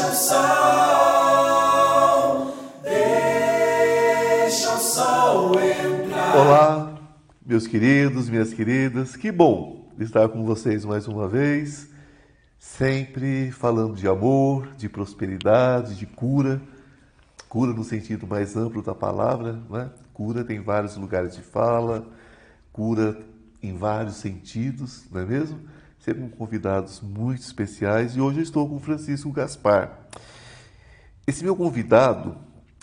Deixa o sol, deixa o sol entrar. Olá, meus queridos, minhas queridas, que bom estar com vocês mais uma vez, sempre falando de amor, de prosperidade, de cura, cura no sentido mais amplo da palavra, né? Cura tem vários lugares de fala, cura em vários sentidos, não é mesmo? Sempre com convidados muito especiais e hoje eu estou com Francisco Gaspar. Esse meu convidado,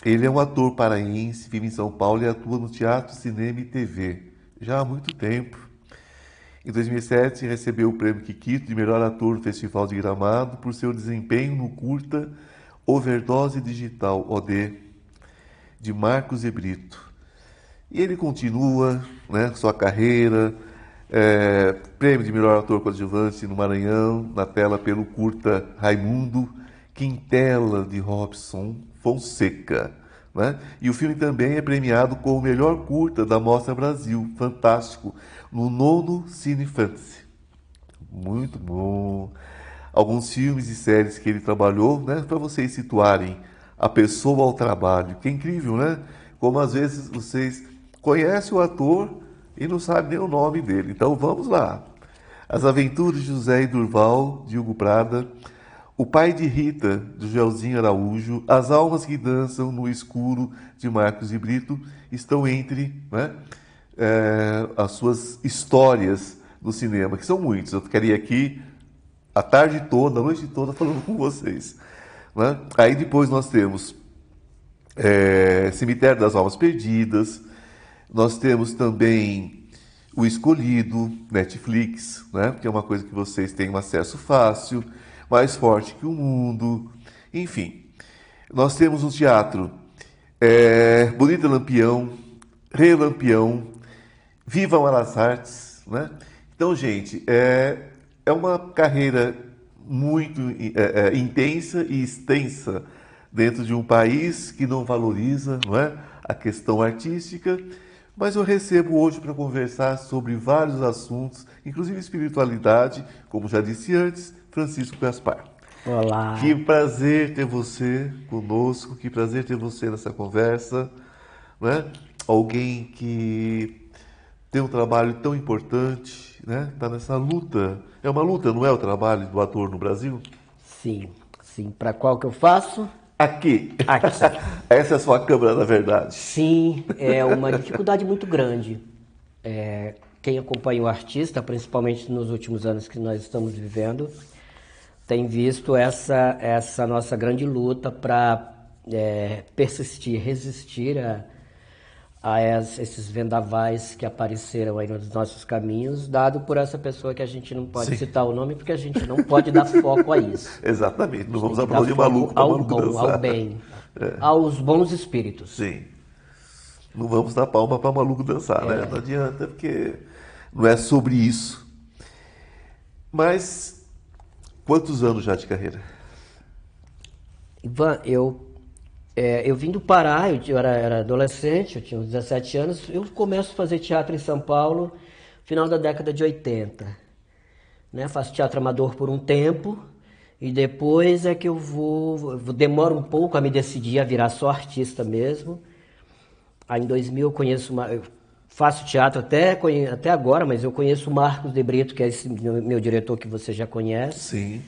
ele é um ator paraense, vive em São Paulo e atua no teatro, cinema e TV já há muito tempo. Em 2007 recebeu o prêmio Kikito de melhor ator no Festival de Gramado por seu desempenho no curta Overdose Digital OD de Marcos e Brito. E ele continua né, sua carreira, é, prêmio de melhor ator coadjuvante no Maranhão, na tela pelo curta Raimundo, Quintela de Robson Fonseca. Né? E o filme também é premiado como o melhor curta da Mostra Brasil, fantástico, no nono Cine Fantasy. Muito bom. Alguns filmes e séries que ele trabalhou, né, para vocês situarem a pessoa ao trabalho. Que é incrível, né? Como às vezes vocês conhece o ator e não sabe nem o nome dele. Então vamos lá. As Aventuras de José e Durval, de Hugo Prada, O Pai de Rita, de Joelzinho Araújo, As Almas que Dançam no Escuro, de Marcos e Brito, estão entre né, é, as suas histórias no cinema, que são muitas. Eu ficaria aqui a tarde toda, a noite toda falando com vocês. Né? Aí depois nós temos é, Cemitério das Almas Perdidas, nós temos também o Escolhido, Netflix, né? que é uma coisa que vocês têm um acesso fácil, mais forte que o mundo, enfim. Nós temos um teatro é, Bonita Lampião, Rei Lampião, Vivam as Artes. Né? Então, gente, é, é uma carreira muito é, é, intensa e extensa dentro de um país que não valoriza não é, a questão artística mas eu recebo hoje para conversar sobre vários assuntos, inclusive espiritualidade, como já disse antes, Francisco Gaspar. Olá. Que prazer ter você conosco, que prazer ter você nessa conversa, né? Alguém que tem um trabalho tão importante, né? Está nessa luta. É uma luta, não é o trabalho do ator no Brasil? Sim, sim. Para qual que eu faço? Aqui. Aqui. Essa é a sua câmera, na verdade. Sim, é uma dificuldade muito grande. É, quem acompanha o artista, principalmente nos últimos anos que nós estamos vivendo, tem visto essa, essa nossa grande luta para é, persistir, resistir a, a esses vendavais que apareceram aí nos nossos caminhos, dado por essa pessoa que a gente não pode Sim. citar o nome, porque a gente não pode dar foco a isso. Exatamente, não vamos aplaudir maluco ao maluco bom, ao bem, é. aos bons espíritos. Sim. Não vamos dar palma para maluco dançar, né? é. né? Não adianta, porque não é sobre isso. Mas quantos anos já de carreira? Ivan, eu é, eu vim do Pará, eu era, era, adolescente, eu tinha uns 17 anos. Eu começo a fazer teatro em São Paulo final da década de 80. Né? Faço teatro amador por um tempo e depois é que eu vou, demoro um pouco a me decidir a virar só artista mesmo. Aí em 2000 eu conheço uma, eu faço teatro até, até agora, mas eu conheço o Marcos de Brito, que é esse meu diretor que você já conhece. Sim.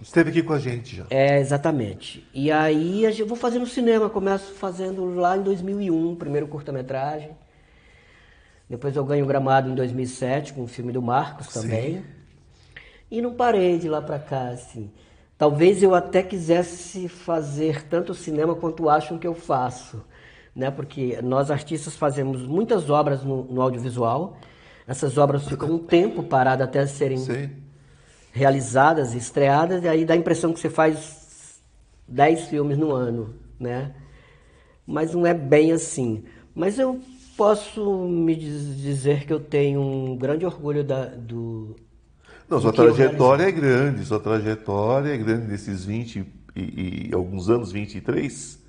Esteve aqui com a gente já. É, exatamente. E aí eu vou fazer no cinema, começo fazendo lá em 2001, primeiro curta-metragem. Depois eu ganho o Gramado em 2007 com o filme do Marcos também. Sim. E não parei de lá para cá, assim. Talvez eu até quisesse fazer tanto cinema quanto acham que eu faço, né? Porque nós artistas fazemos muitas obras no, no audiovisual. Essas obras ficam um tempo paradas até serem Sim realizadas, estreadas, e aí dá a impressão que você faz 10 filmes no ano, né? Mas não é bem assim. Mas eu posso me dizer que eu tenho um grande orgulho da, do. Não, sua trajetória é grande, sua trajetória é grande nesses 20 e, e, alguns anos, 23.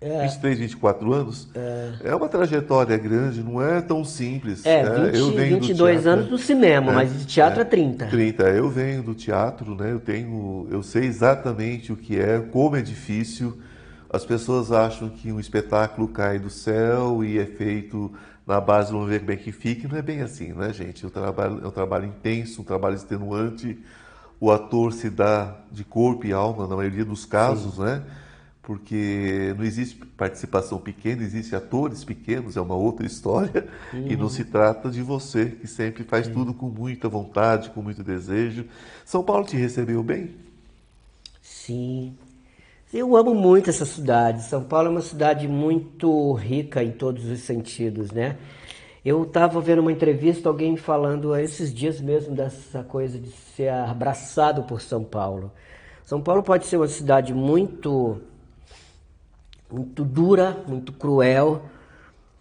É. 23, 24 anos. É. é uma trajetória grande, não é tão simples. É, 20, eu venho 22 teatro, anos do cinema, é, mas de teatro é, é 30. 30. Eu venho do teatro, né? Eu tenho, eu sei exatamente o que é, como é difícil. As pessoas acham que um espetáculo cai do céu e é feito na base do ver bem que fique. Não é bem assim, né, gente? É um trabalho, é um trabalho intenso, um trabalho extenuante. O ator se dá de corpo e alma na maioria dos casos, Sim. né? Porque não existe participação pequena, existem atores pequenos, é uma outra história, uhum. e não se trata de você, que sempre faz Sim. tudo com muita vontade, com muito desejo. São Paulo te recebeu bem? Sim. Eu amo muito essa cidade. São Paulo é uma cidade muito rica em todos os sentidos, né? Eu estava vendo uma entrevista, alguém falando esses dias mesmo dessa coisa de ser abraçado por São Paulo. São Paulo pode ser uma cidade muito muito dura, muito cruel,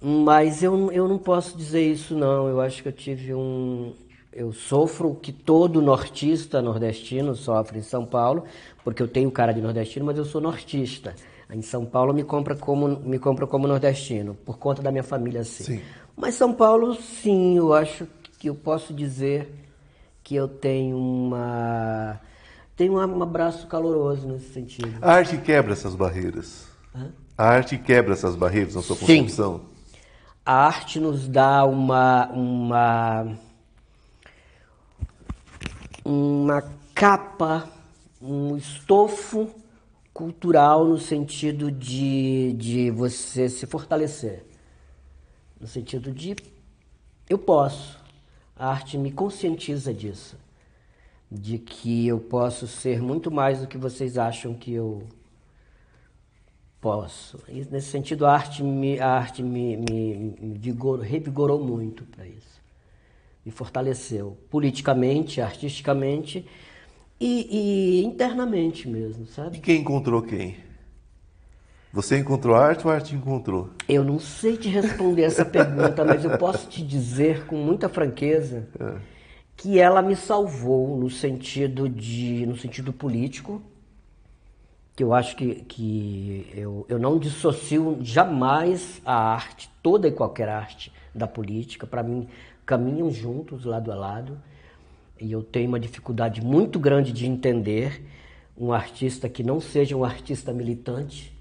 mas eu, eu não posso dizer isso não. Eu acho que eu tive um. Eu sofro o que todo nortista nordestino sofre em São Paulo, porque eu tenho cara de nordestino, mas eu sou nortista. Em São Paulo me compra como me compra como nordestino, por conta da minha família assim. Sim. Mas São Paulo, sim, eu acho que eu posso dizer que eu tenho uma tenho um abraço caloroso nesse sentido. A arte quebra essas barreiras. A arte quebra essas barreiras na sua concepção? A arte nos dá uma, uma, uma capa, um estofo cultural no sentido de, de você se fortalecer. No sentido de eu posso. A arte me conscientiza disso. De que eu posso ser muito mais do que vocês acham que eu Posso. E, nesse sentido, a arte me, a arte me, me, me vigor, revigorou muito para isso. Me fortaleceu politicamente, artisticamente e, e, internamente mesmo, sabe? E quem encontrou quem? Você encontrou a arte ou a arte encontrou? Eu não sei te responder essa pergunta, mas eu posso te dizer com muita franqueza é. que ela me salvou no sentido de, no sentido político que eu acho que, que eu, eu não dissocio jamais a arte, toda e qualquer arte, da política. Para mim, caminham juntos, lado a lado. E eu tenho uma dificuldade muito grande de entender um artista que não seja um artista militante,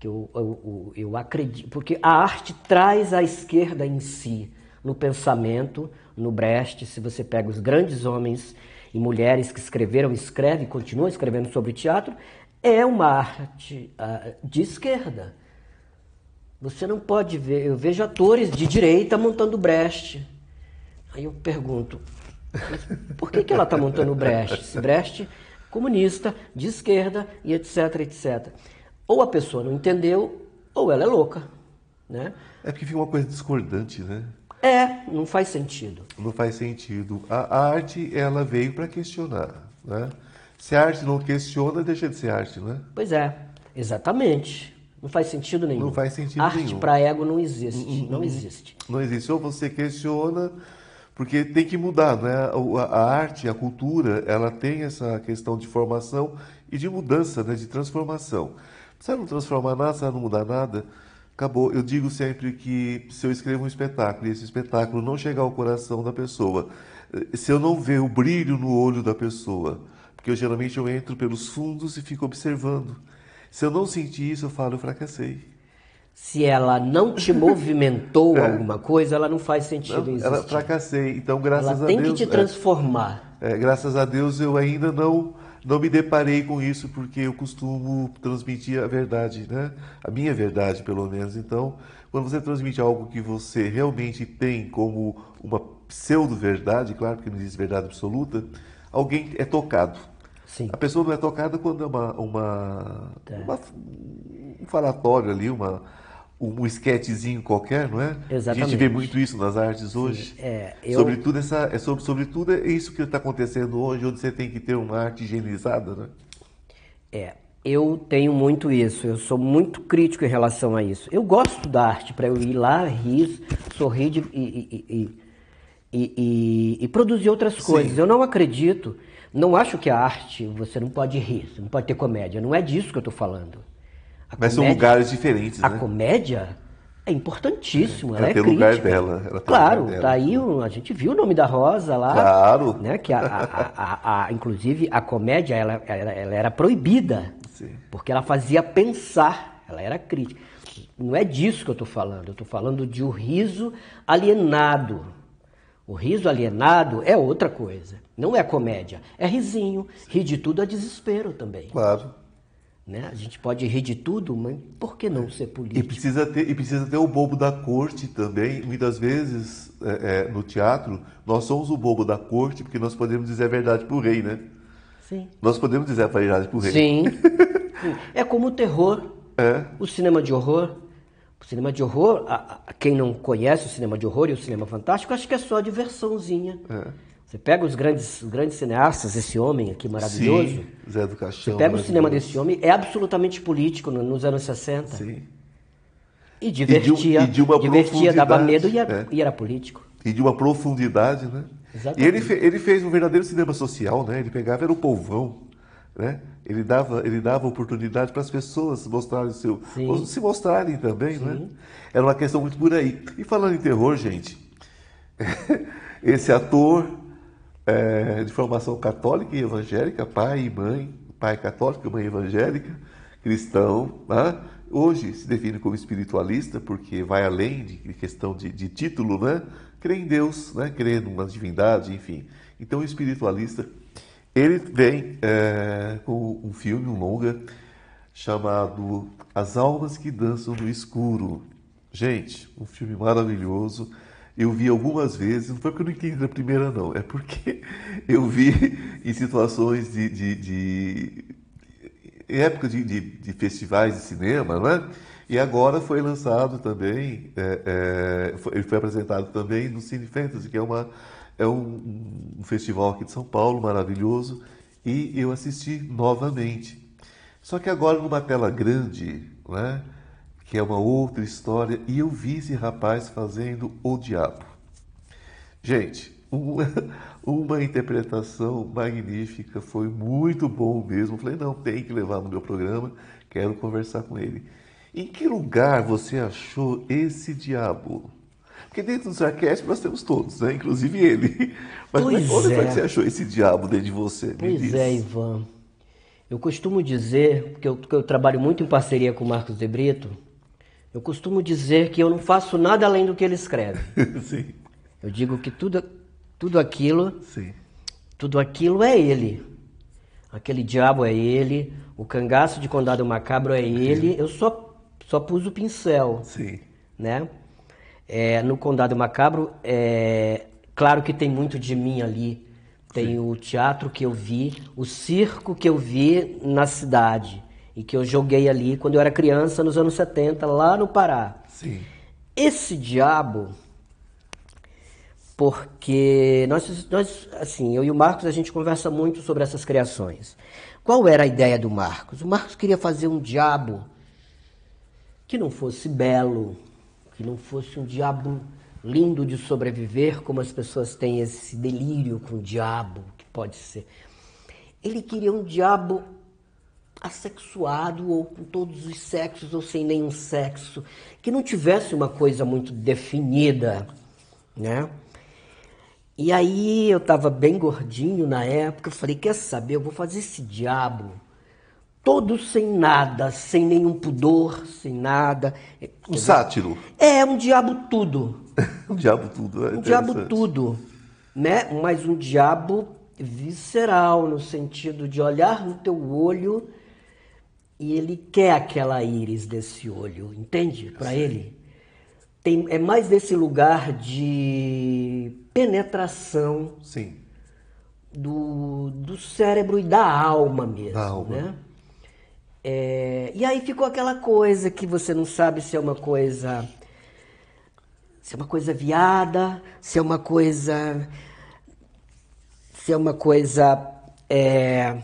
que eu, eu, eu, acredito, porque a arte traz a esquerda em si, no pensamento, no Brecht, se você pega os grandes homens e mulheres que escreveram, escreve, continuam escrevendo sobre teatro, é uma arte uh, de esquerda. Você não pode ver. Eu vejo atores de direita montando Brecht. Aí eu pergunto, por que, que ela está montando Brecht? Se Brecht comunista, de esquerda e etc, etc. Ou a pessoa não entendeu, ou ela é louca. Né? É porque fica uma coisa discordante, né? É, não faz sentido. Não faz sentido. A, a arte, ela veio para questionar, né? Se a arte não questiona, deixa de ser arte, né? Pois é, exatamente. Não faz sentido nenhum. Não faz sentido arte nenhum. Arte para ego não existe. Não, não, não existe. Não existe. Ou você questiona, porque tem que mudar, né? A, a, arte, a cultura, ela tem essa questão de formação e de mudança, né? De transformação. Se ela não transformar nada, se ela não mudar nada, acabou. Eu digo sempre que se eu escrevo um espetáculo e esse espetáculo não chegar ao coração da pessoa, se eu não ver o brilho no olho da pessoa, porque eu geralmente eu entro pelos fundos e fico observando. Se eu não sentir isso, eu falo, eu fracassei. Se ela não te movimentou é. alguma coisa, ela não faz sentido não, existir. Ela fracassei. Então, graças ela a Deus. tem que te transformar. É, é, graças a Deus eu ainda não não me deparei com isso porque eu costumo transmitir a verdade, né? A minha verdade, pelo menos. Então, quando você transmite algo que você realmente tem como uma pseudo-verdade, claro, porque não existe verdade absoluta, alguém é tocado. Sim. A pessoa não é tocada quando é uma, uma, é. uma um falatório ali, uma, um esquetezinho qualquer, não é? Exatamente. A gente vê muito isso nas artes hoje. É, eu... Sobretudo, essa, é sobre, sobretudo é isso que está acontecendo hoje, onde você tem que ter uma arte higienizada, né? É, eu tenho muito isso, eu sou muito crítico em relação a isso. Eu gosto da arte para eu ir lá, rir, sorrir de, e, e, e, e, produzir outras coisas. Sim. Eu não acredito não acho que a arte você não pode rir, você não pode ter comédia. Não é disso que eu estou falando. A Mas são comédia- lugares diferentes, A né? comédia é importantíssima, Ela ela, é tem crítica. lugar dela, ela claro, lugar dela. tá aí, a gente viu o nome da Rosa lá. Claro. Né, que a, a- a- a- inclusive a comédia ela, ela- ela era proibida, Sim. porque ela fazia pensar, ela era crítica. Não é disso que eu estou falando, eu estou falando de o riso alienado. O riso alienado é outra coisa, não é comédia, é risinho. Rir de tudo é desespero também. Claro. Né? A gente pode rir de tudo, mas por que não ser E político? precisa ter, e precisa ter o bobo da corte também. Muitas vezes, é, é, no teatro, nós somos o bobo da corte porque nós podemos dizer a verdade pro rei, né? Sim. Nós podemos dizer a verdade pro rei. Sim. Sim. É como o terror. É. O cinema de horror. O cinema de horror, a- a- quem não conhece o cinema de horror e o cinema fantástico, acho que é só diversãozinha. É. Você pega os grandes, grandes cineastas, esse homem aqui maravilhoso. Sim, Zé do Caixão. Você pega o cinema desse homem, é absolutamente político no- nos anos 60. Sim. E divertia, e de uma divertia, dava medo e era, é. e era político. E de uma profundidade, né? Exatamente. E ele, ele fez um verdadeiro cinema social, né? Ele pegava, era o povão, né? Ele dava, ele dava oportunidade para as pessoas mostrarem o seu, Sim. se mostrarem também, né? Era uma questão muito por aí. E falando em terror, gente, esse ator é, de formação católica e evangélica, pai e mãe, pai católico, mãe evangélica, cristão, né? hoje se define como espiritualista porque vai além de questão de, de título, né? Crê em Deus, né? Crê numa divindade, enfim. Então, espiritualista, ele vem é, com um filme, um longa, chamado As Almas que Dançam no Escuro. Gente, um filme maravilhoso. Eu vi algumas vezes, não foi porque eu não entendi da primeira, não. É porque eu vi em situações de. de, de em época de, de, de festivais de cinema, né? E agora foi lançado também, é, é, foi- ele foi apresentado também no Cine Fantasy, que é, uma, é um, um festival aqui de São Paulo maravilhoso, e eu assisti novamente. Só que agora numa tela grande, né? Que é uma outra história, e eu vi esse rapaz fazendo o diabo. Gente, uma, uma interpretação magnífica, foi muito bom mesmo. Falei, não, tem que levar no meu programa, quero conversar com ele. Em que lugar você achou esse diabo? Porque dentro dos arquétipos nós temos todos, né? Inclusive ele. Mas Pois onde foi é. que você achou esse diabo dentro de você? Me Pois é, Ivan. Eu costumo dizer, porque eu, porque eu trabalho muito em parceria com o Marcos de Brito, eu costumo dizer que eu não faço nada além do que ele escreve. sim, Eu digo que tudo, tudo aquilo, sim, tudo aquilo é ele. Aquele diabo é ele, o cangaço de condado macabro é ele. Eu só, só pus o pincel, sim. né? É, no condado macabro, é, claro que tem muito de mim ali. Tem o teatro que eu vi, o circo que eu vi na cidade e que eu joguei ali quando eu era criança, nos anos 70, lá no Pará. Sim. Esse diabo, porque nós, nós, assim, eu e o Marcos, a gente conversa muito sobre essas criações. Qual era a ideia do Marcos? O Marcos queria fazer um diabo que não fosse belo, que não fosse um diabo lindo de sobreviver, como as pessoas têm esse delírio com o diabo, que pode ser. Ele queria um diabo assexuado ou com todos os sexos ou sem nenhum sexo, que não tivesse uma coisa muito definida, né? E aí eu estava bem gordinho na época, eu falei, quer saber, eu vou fazer esse diabo todo sem nada, sem nenhum pudor, sem nada. Um sátiro. É um diabo tudo. Um diabo tudo. É Um diabo tudo, né? Mas um diabo visceral, no sentido de olhar no teu olho e ele quer aquela íris desse olho, entende? Para ele. Tem, é mais desse lugar de penetração Sim. do, do cérebro e da alma mesmo, Da alma. né? É, e aí ficou aquela coisa que você não sabe se é uma coisa se é uma coisa viada, se é uma coisa se é uma coisa é,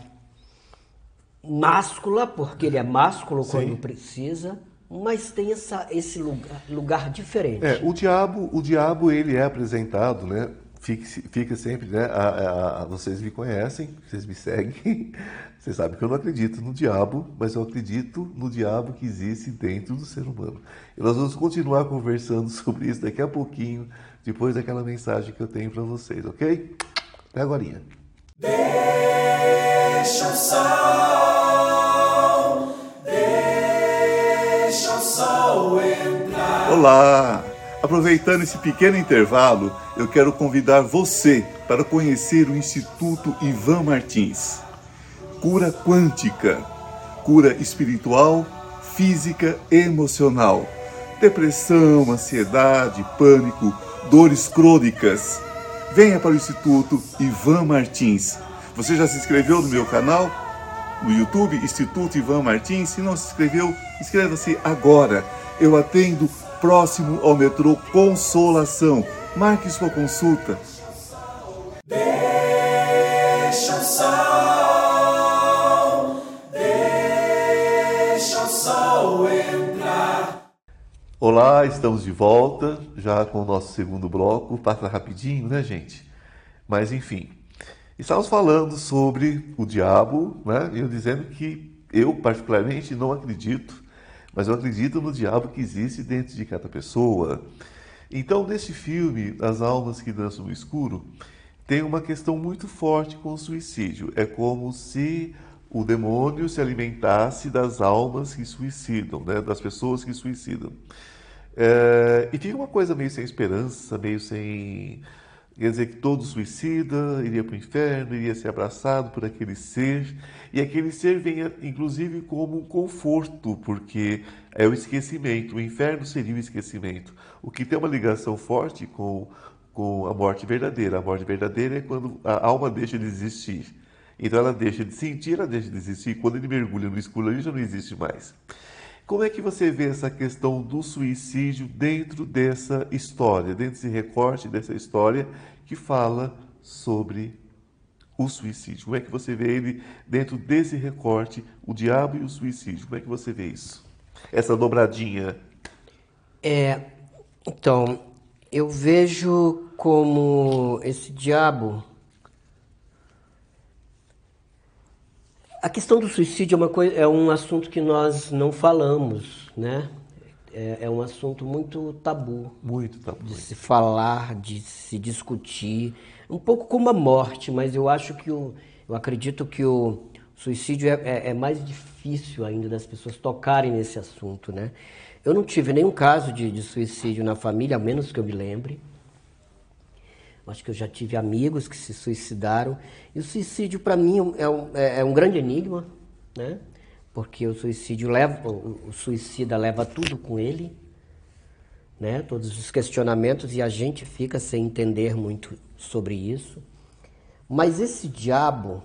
máscula, porque ele é másculo quando precisa, mas tem essa, esse lugar, lugar diferente. É, o diabo, o diabo ele é apresentado, né? Fique, fica sempre, né? A, a, a, vocês me conhecem, vocês me seguem, vocês sabem que eu não acredito no diabo, mas eu acredito no diabo que existe dentro do ser humano. E nós vamos continuar conversando sobre isso daqui a pouquinho, depois daquela mensagem que eu tenho para vocês, ok? Até agora. Deixa o sol, deixa o sol entrar. Olá! Aproveitando esse pequeno intervalo, eu quero convidar você para conhecer o Instituto Ivan Martins. Cura quântica, cura espiritual, física e emocional. Depressão, ansiedade, pânico, dores crônicas. Venha para o Instituto Ivan Martins. Você já se inscreveu no meu canal? No YouTube, Instituto Ivan Martins. Se não se inscreveu, inscreva-se agora. Eu atendo próximo ao metrô Consolação. Marque sua consulta. Deixa o sol, deixa o sol entrar. Olá, estamos de volta, já com o nosso segundo bloco. Passa rapidinho, né, gente? Mas enfim, estávamos falando sobre o diabo, né? E eu dizendo que eu, particularmente, não acredito mas eu acredito no diabo que existe dentro de cada pessoa. Então, neste filme, As Almas que Dançam no Escuro, tem uma questão muito forte com o suicídio. É como se o demônio se alimentasse das almas que suicidam, né? das pessoas que suicidam. É, e fica uma coisa meio sem esperança, meio sem. Quer dizer que todo suicida iria para o inferno, iria ser abraçado por aquele ser, e aquele ser venha, inclusive, como um conforto, porque é o esquecimento. O inferno seria o esquecimento. O que tem uma ligação forte com, com a morte verdadeira. A morte verdadeira é quando a alma deixa de existir. Então ela deixa de sentir, ela deixa de existir. Quando ele mergulha no escuro, ele já não existe mais. Como é que você vê essa questão do suicídio dentro dessa história, dentro desse recorte dessa história que fala sobre o suicídio? Como é que você vê ele dentro desse recorte, o diabo e o suicídio? Como é que você vê isso? Essa dobradinha. É, então, eu vejo como esse diabo. A questão do suicídio é, uma coisa, é um assunto que nós não falamos, né? É, é um assunto muito tabu. Muito tabu. De se falar, de se discutir. Um pouco como a morte, mas eu acho que o, eu acredito que o suicídio é, é, é mais difícil ainda das pessoas tocarem nesse assunto, né? Eu não tive nenhum caso de, de suicídio na família, a menos que eu me lembre. Acho que eu já tive amigos que se suicidaram. E o suicídio, para mim, é um, é, é um, grande enigma, né? Porque o suicídio leva, o, suicida leva tudo com ele, né? Todos os questionamentos e a gente fica sem entender muito sobre isso. Mas esse diabo,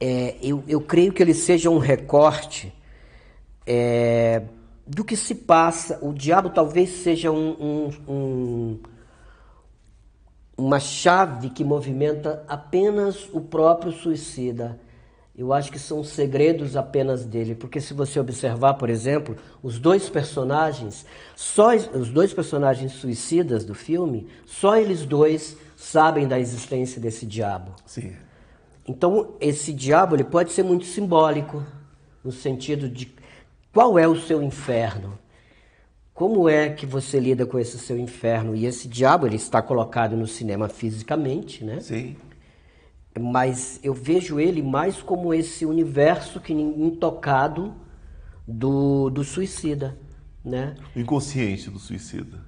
é, eu, eu creio que ele seja um recorte é, do que se passa. O diabo talvez seja um, um, um uma chave que movimenta apenas o próprio suicida. Eu acho que são segredos apenas dele, porque se você observar, por exemplo, os dois personagens, só os dois personagens suicidas do filme, só eles dois sabem da existência desse diabo. Sim. Então, esse diabo ele pode ser muito simbólico, no sentido de qual é o seu inferno? Como é que você lida com esse seu inferno? E esse diabo, ele está colocado no cinema fisicamente, né? Sim. Mas eu vejo ele mais como esse universo que intocado do, do suicida, né? O inconsciente do suicida.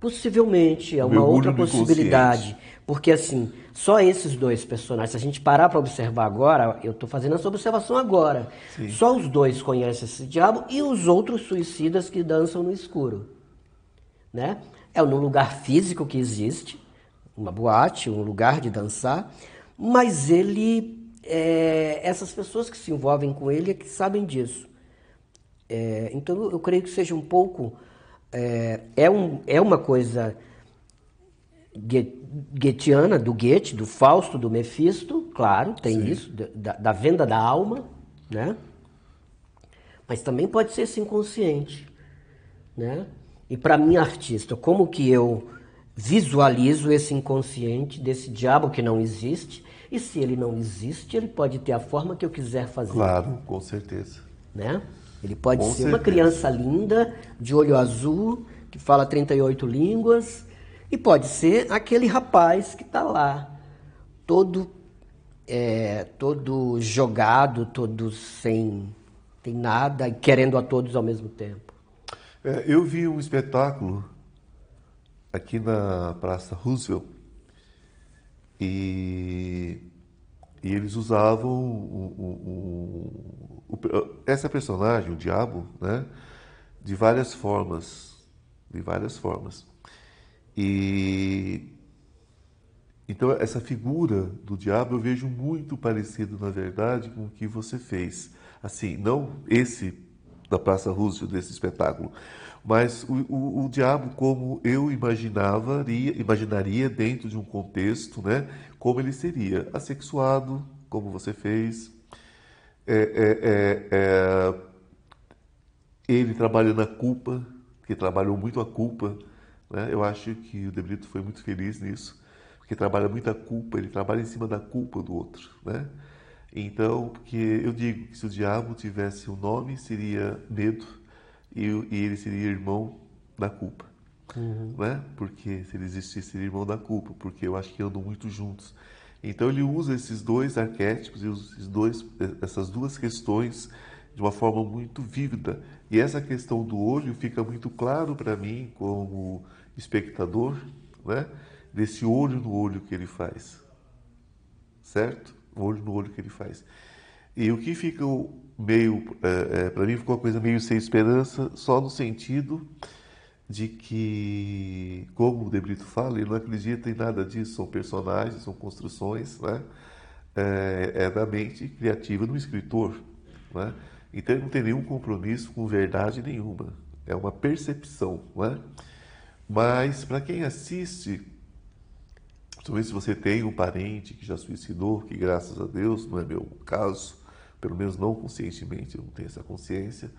Possivelmente, é uma outra possibilidade. Porque assim, só esses dois personagens, se a gente parar para observar agora, eu estou fazendo essa observação agora. Sim. Só os dois conhecem esse diabo e os outros suicidas que dançam no escuro. Né? É um lugar físico que existe, uma boate, um lugar de dançar, mas ele. É, essas pessoas que se envolvem com ele é que sabem disso. É, então eu creio que seja um pouco é, é, um, é uma coisa goetiana, do Goethe, do Fausto, do Mefisto, claro, tem Sim. isso, da, da, venda da alma, né? Mas também pode ser esse inconsciente, né? E para mim, artista, como que eu visualizo esse inconsciente desse diabo que não existe. E se ele não existe, ele pode ter a forma que eu quiser fazer. Claro, com certeza. Né? Ele pode Com ser uma certeza. criança linda, de olho azul, que fala 38 línguas, e pode ser aquele rapaz que está lá, todo, é, todo jogado, todo sem tem nada, e querendo a todos ao mesmo tempo. É, eu vi um espetáculo aqui na Praça Roosevelt e, e eles usavam o- essa personagem, o diabo, né, de várias formas, de várias formas. E então essa figura do diabo eu vejo muito parecido, na verdade, com o que você fez. Assim, não esse da Praça Roosevelt, desse espetáculo, mas o, o, o diabo como eu imaginava, imaginaria dentro de um contexto, né? Como ele seria assexuado, como você fez, é, é, é, é, ele trabalhando a culpa, que trabalhou muito a culpa, né? Eu acho que o De Brito foi muito feliz nisso, porque trabalha muito a culpa, ele trabalha em cima da culpa do outro, né? Então, porque eu digo que se o diabo tivesse um nome, seria medo, e, e ele seria irmão da culpa, né? Porque se ele existisse, seria irmão da culpa, porque eu acho que andam muito juntos. Então ele usa esses dois arquétipos, e dois, essas duas questões de uma forma muito vívida. E essa questão do olho fica muito claro para mim como espectador, né? Desse olho no olho que ele faz, certo? O olho no olho que ele faz. E o que fica meio, para mim ficou uma coisa meio sem esperança, só no sentido de que, como o De Brito fala, ele não acredita em nada disso, são personagens, são construções, né? É, é da mente criativa do escritor, né? Então ele não tem nenhum compromisso com verdade nenhuma, é uma percepção, né? Mas para quem assiste, Principalmente se você tem um parente que já suicidou, que graças a Deus não é meu caso, pelo menos não conscientemente, eu não tenho essa consciência,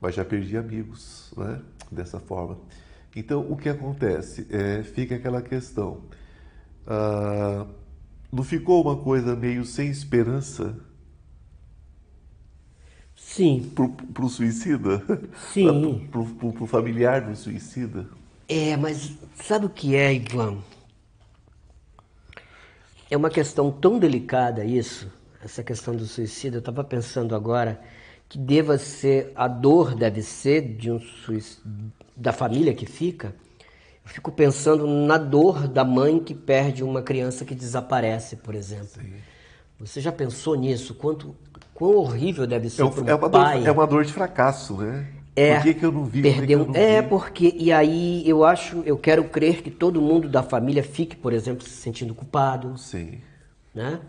mas já perdi amigos, né? Dessa forma. Então, o que acontece? É, fica aquela questão. ah, não ficou uma coisa meio sem esperança Sim, para o suicida? Sim. Para o familiar do suicida? é, mas sabe o que é, Ivan? É uma questão tão delicada isso, essa questão do suicídio. Eu estava pensando agora que deva ser, a dor deve ser de um da família que fica. Eu fico pensando na dor da mãe que perde uma criança que desaparece, por exemplo. Você já pensou nisso? Quanto, quão horrível deve ser É, para um é uma pai? dor, é uma dor de fracasso, né? É, Por que, que eu não vi? Por perdeu. eu não é, vi? porque. E aí eu acho, eu quero crer que todo mundo da família fique, por exemplo, se sentindo culpado. Sim. Né?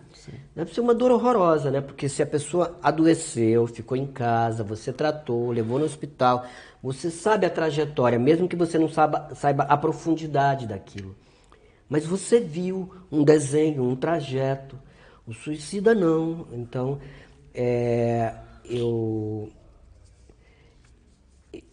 Deve ser uma dor horrorosa, né? Porque se a pessoa adoeceu, ficou em casa, você tratou, levou no hospital, você sabe a trajetória, mesmo que você não saiba, saiba a profundidade daquilo. Mas você viu um desenho, um trajeto. O suicida não. Então, é, eu,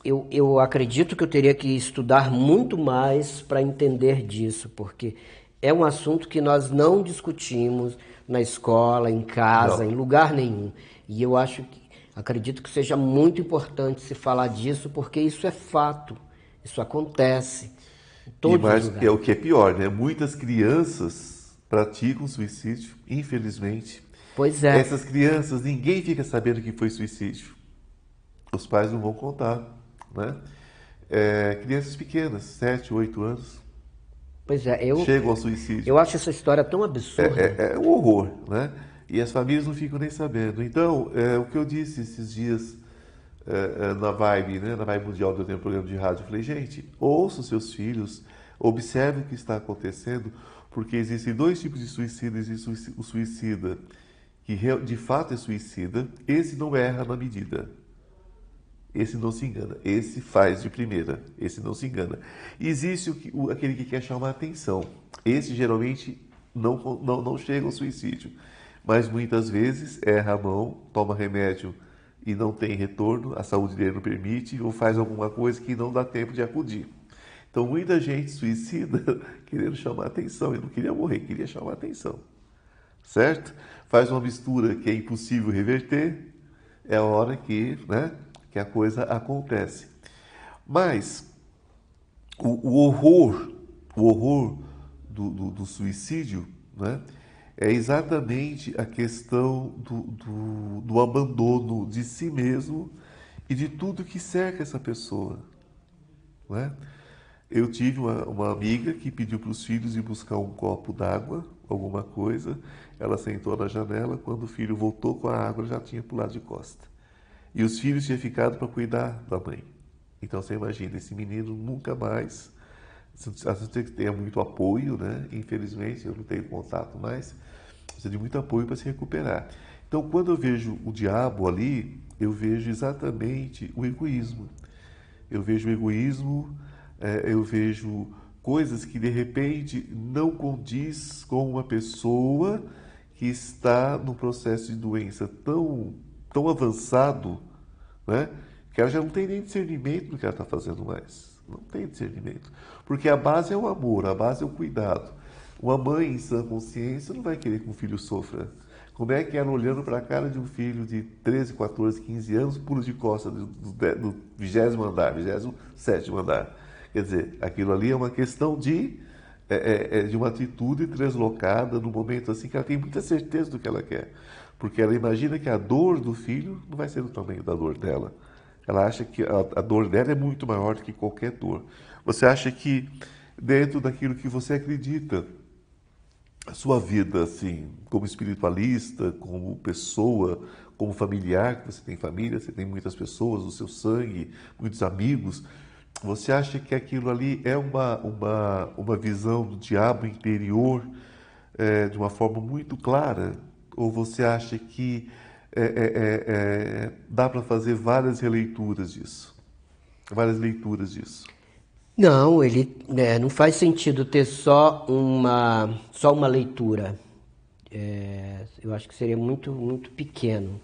eu, eu acredito que eu teria que estudar muito mais para entender disso, porque é um assunto que nós não discutimos na escola, em casa, Não. em lugar nenhum. E eu acho que acredito que seja muito importante se falar disso, porque isso é fato, isso acontece. Em E mais, é o que é pior, né? Muitas crianças praticam suicídio, infelizmente. Pois é. Essas crianças, ninguém fica sabendo que foi suicídio. Os pais não vão contar, né? É, crianças pequenas, 7, 8 anos, Pois é, eu, chegam ao suicídio. eu acho essa história tão absurda. É, é um horror, né? E as famílias não ficam nem sabendo. Então, é, o que eu disse esses dias é, é, na Vibe, né? Na Vibe Mundial, eu tenho um programa de rádio, eu falei, gente, ouça os seus filhos, observe o que está acontecendo, porque existem dois tipos de suicídio. Existe o suici- o suicida que de fato é suicida, esse não erra na medida. Esse não se engana. Esse faz de primeira. Esse não se engana. Existe o o- aquele que quer chamar atenção. Esse geralmente não, não, não chega ao suicídio. Mas muitas vezes erra a mão, toma remédio e não tem retorno, a saúde dele não permite, ou faz alguma coisa que não dá tempo de acudir. Então muita gente suicida querendo chamar atenção. Ele não queria morrer, queria chamar atenção. Certo? Faz uma mistura que é impossível reverter, é a hora que, né, que a coisa acontece. Mas o, o horror, o horror do, do, do suicídio, né, é exatamente a questão do, do, do, abandono de si mesmo e de tudo que cerca essa pessoa. Né? Eu tive uma, uma amiga que pediu para os filhos ir buscar um copo d'água, alguma coisa. Ela sentou na janela, quando o filho voltou com a água, já tinha pulado de costa. E os filhos tinham ficado para cuidar da mãe. Então você imagina, esse menino nunca mais, a não ser que tenha muito apoio, né? Infelizmente eu não tenho contato mais, precisa de muito apoio para se recuperar. Então quando eu vejo o diabo ali, eu vejo exatamente o egoísmo. Eu vejo o egoísmo, é, eu vejo coisas que de repente não condiz com uma pessoa que está no processo de doença tão, tão avançado, né? que ela já não tem nem discernimento do que ela está fazendo mais. Não tem discernimento. Porque a base é o amor, a base é o cuidado. Uma mãe em sã consciência não vai querer que um filho sofra. Como é que ela, olhando para a cara de um filho de 13, 14, 15 anos, pula de costa do, do, 20 andar, 27 andar? Quer dizer, aquilo ali é uma questão de, é, é, é, de uma atitude deslocada no momento assim que ela tem muita certeza do que ela quer. Porque ela imagina que a dor do filho não vai ser do tamanho da dor dela. Ela acha que a, a dor dela é muito maior do que qualquer dor. Você acha que dentro daquilo que você acredita, a sua vida, assim, como espiritualista, como pessoa, como familiar, que você tem família, você tem muitas pessoas, o seu sangue, muitos amigos, você acha que aquilo ali é uma, uma, uma visão do diabo interior é, de uma forma muito clara? Ou você acha que é, é, é, é dá para fazer várias releituras disso? Várias leituras disso? Não, ele é, não faz sentido ter só uma, só uma leitura. É, eu acho que seria muito, muito pequeno.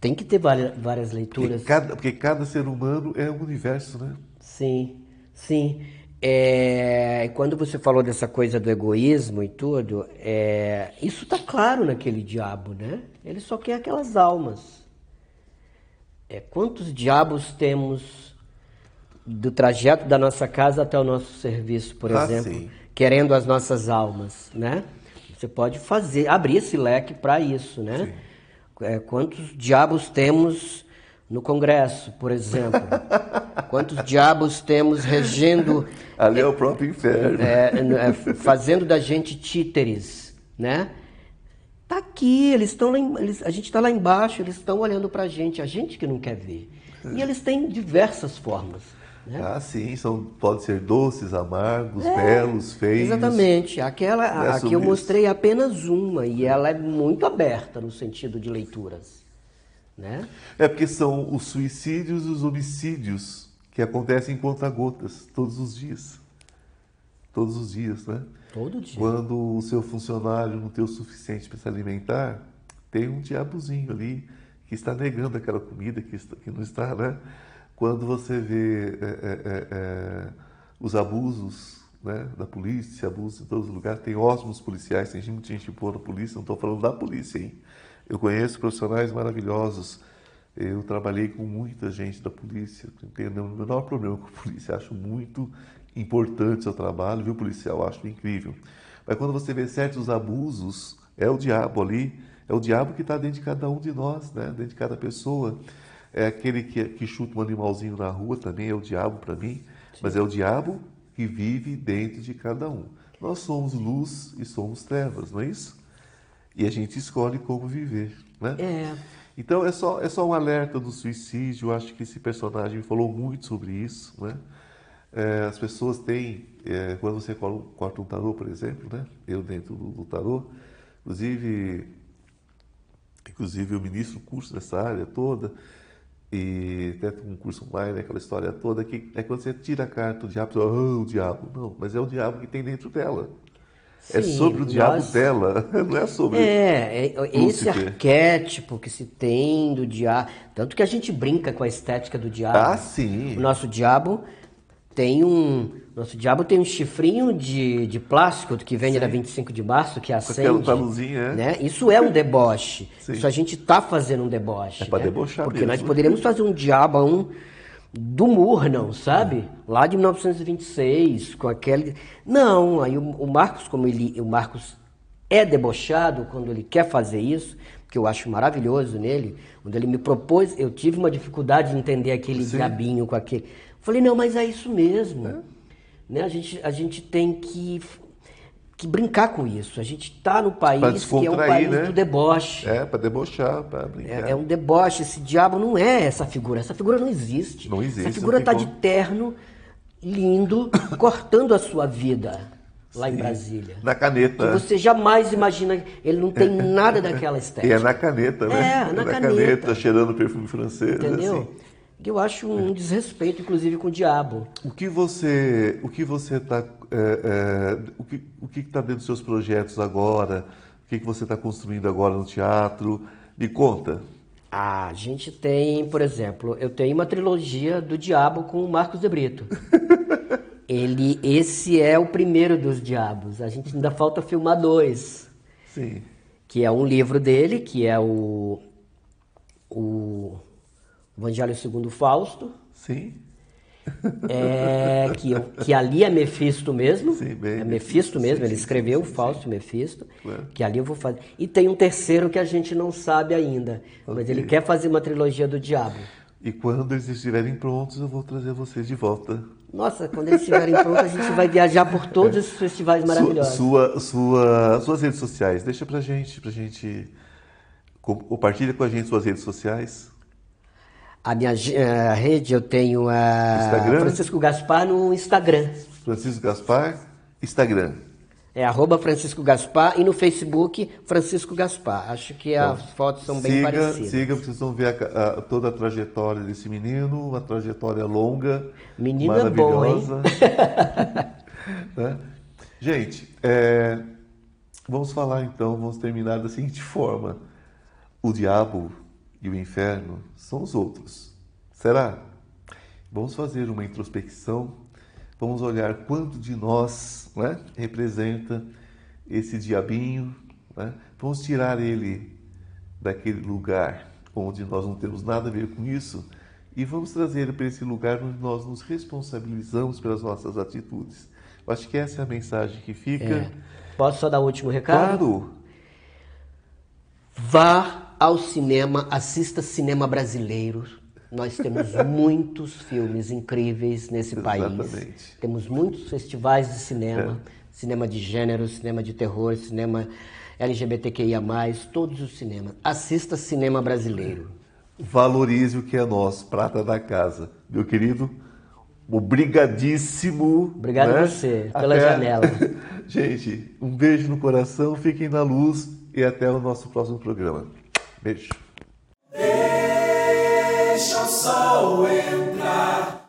Tem que ter várias, várias leituras. Porque cada, porque cada ser humano é um universo, né? Sim, sim. É, quando você falou dessa coisa do egoísmo e tudo, é, isso está claro naquele diabo, né? Ele só quer aquelas almas. É, quantos diabos temos do trajeto da nossa casa até o nosso serviço, por ah, exemplo, sim. querendo as nossas almas, né? Você pode fazer, abrir esse leque para isso, né? É, quantos diabos temos no Congresso, por exemplo? quantos diabos temos regendo Ali é o próprio inferno. É, é, fazendo da gente títeres, né? Tá aqui, eles estão lá, eles, a gente está lá embaixo, eles estão olhando para a gente, a gente que não quer ver. E eles têm diversas formas. Né? Ah, sim, são, podem ser doces, amargos, é, belos, feios. Exatamente. Aquela, é aqui eu mostrei apenas uma e ela é muito aberta no sentido de leituras. Né? É porque são os suicídios e os homicídios que acontece em conta-gotas, todos os dias. Todos os dias, né? Todo dia. Quando o seu funcionário não tem o suficiente para se alimentar, tem um diabozinho ali que está negando aquela comida que, está, que não está, né? Quando você vê é, é, é, é os abusos né, da polícia, abusos em todos os lugares, tem ótimos policiais, tem gente boa na polícia, não estou falando da polícia, hein? Eu conheço profissionais maravilhosos eu trabalhei com muita gente da polícia, não tenho o menor problema com a polícia, acho muito importante o seu trabalho, viu, policial? Acho incrível. Mas quando você vê certos abusos, é o diabo ali, é o diabo que está dentro de cada um de nós, né? dentro de cada pessoa. É aquele que, que chuta um animalzinho na rua também, é o diabo para mim, Sim. mas é o diabo que vive dentro de cada um. Nós somos luz e somos trevas, não é isso? E a gente escolhe como viver. Né? É. Então é só, é só um alerta do suicídio. Eu acho que esse personagem falou muito sobre isso. Né? É, as pessoas têm, é, quando você corta um tarô, por exemplo, né? eu dentro do, do tarô, inclusive, inclusive eu ministro curso nessa área toda, e até um curso online, aquela história toda, que é quando você tira a carta, o diabo, oh, o diabo. Não, mas é o diabo que tem dentro dela é sobre o diabo nós... dela, não é sobre. É, é esse arquétipo que se tem do diabo. Tanto que a gente brinca com a estética do diabo. Ah, sim. O nosso diabo tem um. Nosso diabo tem um chifrinho de, de plástico que vende na 25 de março, que acende. aquela luzinha, é. né? Isso é um deboche. Sim. Isso a gente tá fazendo um deboche. É pra né? debochar Porque nós mesmo. poderíamos fazer um diabo um do Murnau, sabe? Lá de 1926, com aquele. Não, aí o, o Marcos, como ele. O Marcos é debochado quando ele quer fazer isso, que eu acho maravilhoso nele, quando ele me propôs, eu tive uma dificuldade de entender aquele diabinho com aquele. Falei, não, mas é isso mesmo. Né? A, gente, a gente tem que, que brincar com isso. A gente está no país que é um país né? do deboche. É, pra debochar, pra brincar. É, é um deboche, esse diabo não é essa figura. Essa figura não existe. Não existe, Essa figura está de terno, lindo, cortando a sua vida lá em Brasília. Na caneta. Que você jamais imagina. Ele não tem nada daquela E é estética. na caneta, né? É, na caneta. cheirando perfume francês. Entendeu? assim. Que Eu acho um desrespeito, inclusive, com o diabo. O que você, o que você está, o que o que está dentro dos seus projetos agora? O que, que você está construindo agora no teatro? Me conta. Ah, a gente tem, por exemplo, eu tenho uma trilogia do Diabo com o Marcos de Brito. Ele, esse é o primeiro dos diabos. A gente ainda falta filmar dois, Sim. que é um livro dele, que é o, o Evangelho segundo Fausto, Sim. é, que, que ali é Mefisto mesmo. Sim, bem, é Mefisto mesmo, sim, ele sim, escreveu sim, Fausto Mefisto, Claro. que ali eu vou fazer. E tem um terceiro que a gente não sabe ainda, mas Ok. ele quer fazer uma trilogia do diabo. E quando eles estiverem prontos, eu vou trazer vocês de volta. Nossa, quando eles estiverem prontos, a gente vai viajar por todos esses festivais maravilhosos. Sua, sua, suas redes sociais, deixa pra gente, pra gente com- compartilha com a gente suas redes sociais. A minha eh, rede, eu tenho a Instagram? Francisco Gaspar no Instagram. Francisco Gaspar, Instagram. É arroba Francisco Gaspar e no Facebook Francisco Gaspar. Acho que as fotos são bem siga, parecidas. siga, vocês vão ver a a- toda a trajetória desse menino, uma trajetória longa, Menino é bom, maravilhosa. Né? Gente, é, vamos falar então, vamos terminar da seguinte forma: o diabo e o inferno são os outros. Será? Vamos fazer uma introspecção, vamos olhar quanto de nós né, representa esse diabinho, né? vamos tirar ele daquele lugar onde nós não temos nada a ver com isso e vamos trazer ele para esse lugar onde nós nos responsabilizamos pelas nossas atitudes. Eu acho que essa é a mensagem que fica. É. Posso só dar o último recado? Claro, Vá ao cinema, assista cinema brasileiro. Nós temos muitos filmes incríveis nesse país. Exatamente. Temos muitos festivais de cinema, cinema de gênero, cinema de terror, cinema LGBTQIA+, todos os cinemas. Assista cinema brasileiro. valorize o que é nosso, prata da casa. Meu querido, obrigadíssimo. Obrigado né? a você, pela Até- janela. Gente, um beijo no coração, fiquem na luz e até o nosso próximo programa. Beijo. Deixa o sol entrar.